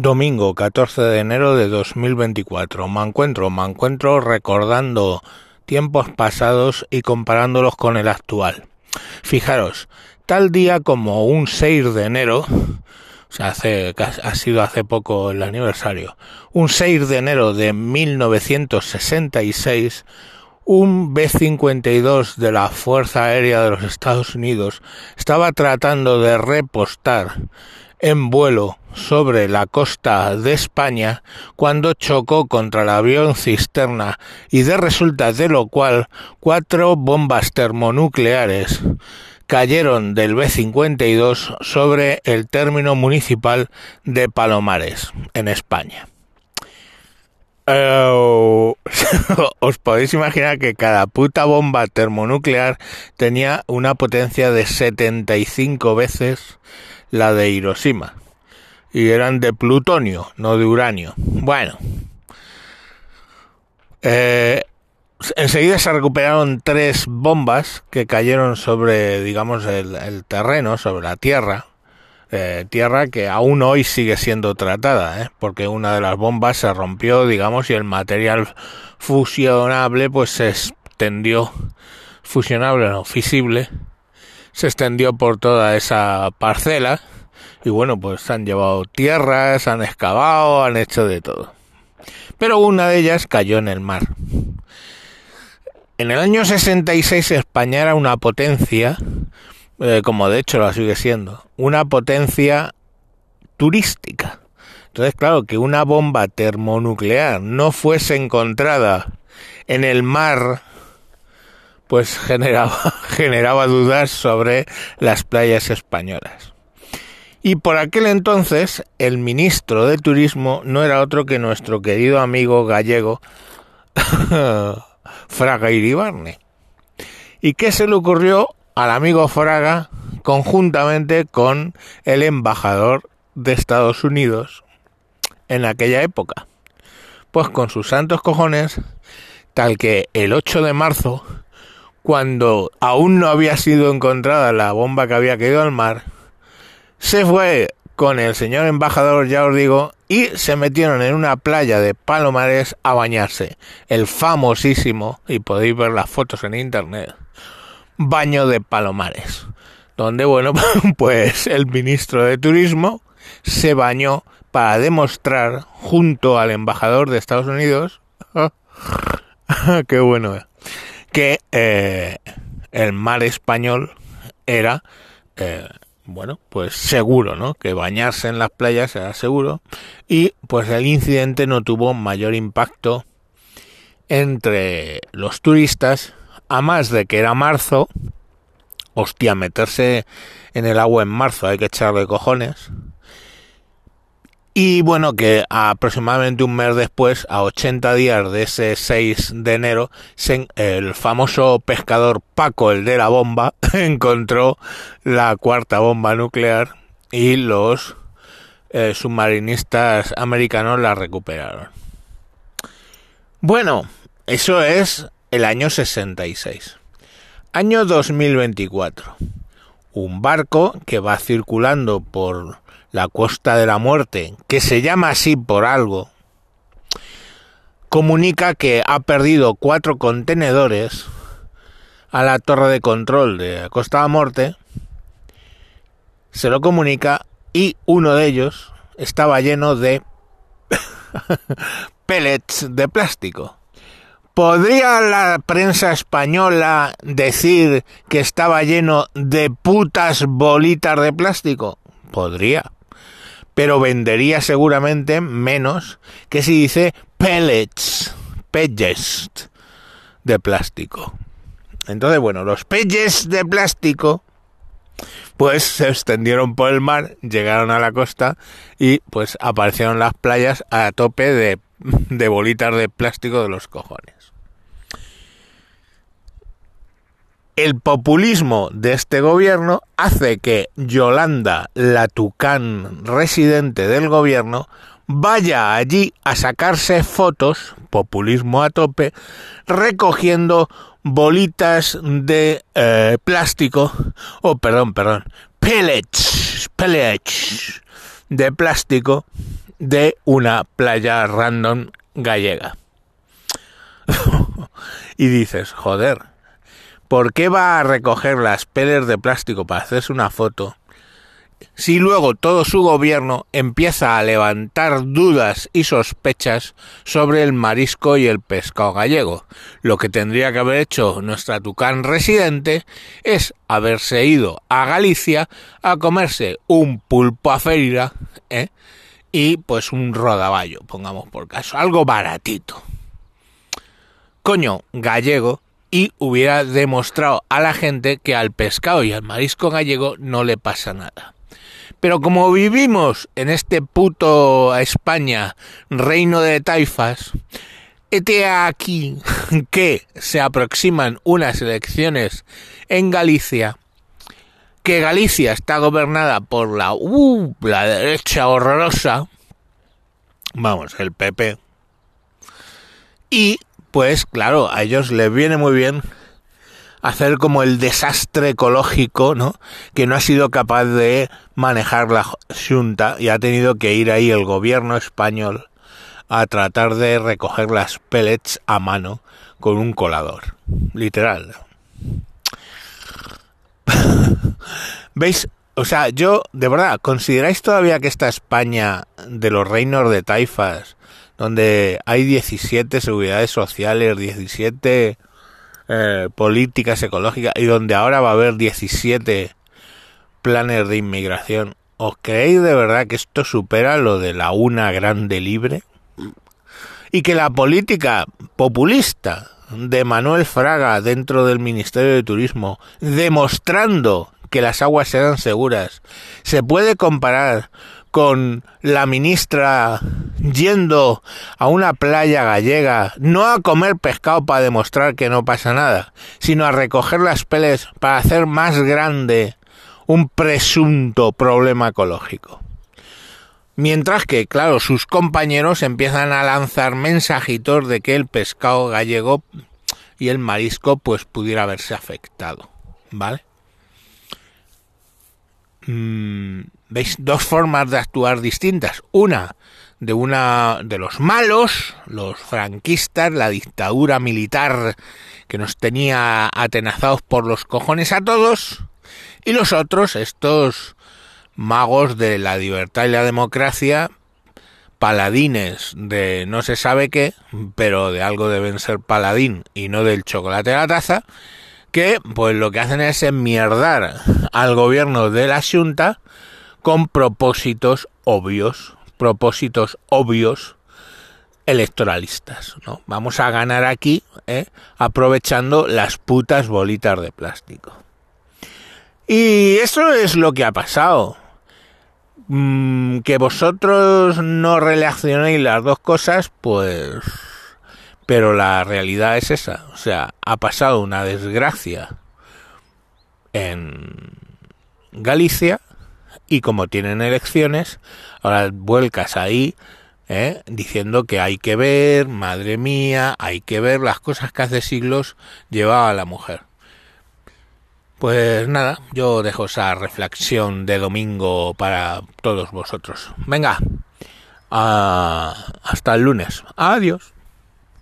Domingo 14 de enero de 2024. Me encuentro, me encuentro recordando tiempos pasados y comparándolos con el actual. Fijaros, tal día como un 6 de enero, o sea, hace, ha sido hace poco el aniversario, un 6 de enero de 1966, un B-52 de la Fuerza Aérea de los Estados Unidos estaba tratando de repostar en vuelo sobre la costa de España cuando chocó contra el avión cisterna y de resultas de lo cual cuatro bombas termonucleares cayeron del B-52 sobre el término municipal de Palomares, en España. Os podéis imaginar que cada puta bomba termonuclear tenía una potencia de 75 veces la de Hiroshima. Y eran de plutonio, no de uranio. Bueno. Eh, enseguida se recuperaron tres bombas que cayeron sobre, digamos, el, terreno, sobre la tierra. Eh, tierra que aún hoy sigue siendo tratada, ¿eh? porque una de las bombas se rompió, digamos, y el material fusionable pues se extendió, fusionable no, fisible, se extendió por toda esa parcela y bueno, pues han llevado tierras, han excavado, han hecho de todo. Pero una de ellas cayó en el mar. En el año 66 España era una potencia, eh, como de hecho la sigue siendo, una potencia turística. Entonces, claro, que una bomba termonuclear no fuese encontrada en el mar pues generaba, generaba dudas sobre las playas españolas. Y por aquel entonces el ministro de Turismo no era otro que nuestro querido amigo gallego Fraga Iribarne. ¿Y qué se le ocurrió al amigo Fraga conjuntamente con el embajador de Estados Unidos en aquella época? Pues con sus santos cojones, tal que el 8 de marzo cuando aún no había sido encontrada la bomba que había caído al mar, se fue con el señor embajador, ya os digo, y se metieron en una playa de Palomares a bañarse. El famosísimo, y podéis ver las fotos en internet, baño de Palomares. Donde, bueno, pues el ministro de Turismo se bañó para demostrar junto al embajador de Estados Unidos, qué bueno, que eh, el mar español era, eh, bueno, pues seguro, ¿no? Que bañarse en las playas era seguro y pues el incidente no tuvo mayor impacto entre los turistas, a más de que era marzo, hostia, meterse en el agua en marzo hay que echarle cojones, y bueno, que aproximadamente un mes después, a 80 días de ese 6 de enero, el famoso pescador Paco, el de la bomba, encontró la cuarta bomba nuclear y los eh, submarinistas americanos la recuperaron. Bueno, eso es el año 66. Año 2024. Un barco que va circulando por la Costa de la Muerte, que se llama así por algo, comunica que ha perdido cuatro contenedores a la torre de control de la Costa de la Muerte, se lo comunica y uno de ellos estaba lleno de pellets de plástico. ¿Podría la prensa española decir que estaba lleno de putas bolitas de plástico? Podría pero vendería seguramente menos que si dice pellets, pellets de plástico. Entonces, bueno, los pellets de plástico pues se extendieron por el mar, llegaron a la costa y pues aparecieron las playas a tope de, de bolitas de plástico de los cojones. El populismo de este gobierno hace que Yolanda, la tucán residente del gobierno, vaya allí a sacarse fotos, populismo a tope, recogiendo bolitas de eh, plástico, o oh, perdón, perdón, pellets, pellets de plástico de una playa random gallega. y dices, joder, ¿por qué va a recoger las peles de plástico para hacerse una foto si luego todo su gobierno empieza a levantar dudas y sospechas sobre el marisco y el pescado gallego. Lo que tendría que haber hecho nuestra tucán residente es haberse ido a Galicia a comerse un pulpo a feira ¿eh? y pues un rodaballo, pongamos por caso, algo baratito. Coño, gallego, y hubiera demostrado a la gente que al pescado y al marisco gallego no le pasa nada. Pero como vivimos en este puto España, reino de taifas, este aquí que se aproximan unas elecciones en Galicia, que Galicia está gobernada por la, uh, la derecha horrorosa, vamos, el PP, y pues claro, a ellos les viene muy bien hacer como el desastre ecológico, ¿no? Que no ha sido capaz de manejar la Junta y ha tenido que ir ahí el gobierno español a tratar de recoger las pellets a mano con un colador. Literal. ¿Veis? O sea, yo, de verdad, ¿consideráis todavía que esta España de los reinos de taifas, donde hay 17 seguridades sociales, 17 eh, políticas ecológicas y donde ahora va a haber 17 planes de inmigración, ¿os creéis de verdad que esto supera lo de la una grande libre? Y que la política populista de Manuel Fraga dentro del Ministerio de Turismo, demostrando que las aguas eran seguras, se puede comparar con la ministra yendo a una playa gallega, no a comer pescado para demostrar que no pasa nada, sino a recoger las peles para hacer más grande un presunto problema ecológico. Mientras que, claro, sus compañeros empiezan a lanzar mensajitos de que el pescado gallego y el marisco pues pudiera haberse afectado, ¿vale? Mm, veis dos formas de actuar distintas. Una de una de los malos, los franquistas, la dictadura militar que nos tenía atenazados por los cojones a todos, y los otros, estos magos de la libertad y la democracia, paladines de no se sabe qué, pero de algo deben ser paladín y no del chocolate de la taza, que pues lo que hacen es enmierdar al gobierno de la Junta con propósitos obvios, propósitos obvios electoralistas. ¿no? Vamos a ganar aquí ¿eh? aprovechando las putas bolitas de plástico. Y eso es lo que ha pasado. Mm, que vosotros no relacionéis las dos cosas, pues... Pero la realidad es esa. O sea, ha pasado una desgracia en Galicia y como tienen elecciones, ahora vuelcas ahí ¿eh? diciendo que hay que ver, madre mía, hay que ver las cosas que hace siglos llevaba la mujer. Pues nada, yo dejo esa reflexión de domingo para todos vosotros. Venga, ah, hasta el lunes. Adiós.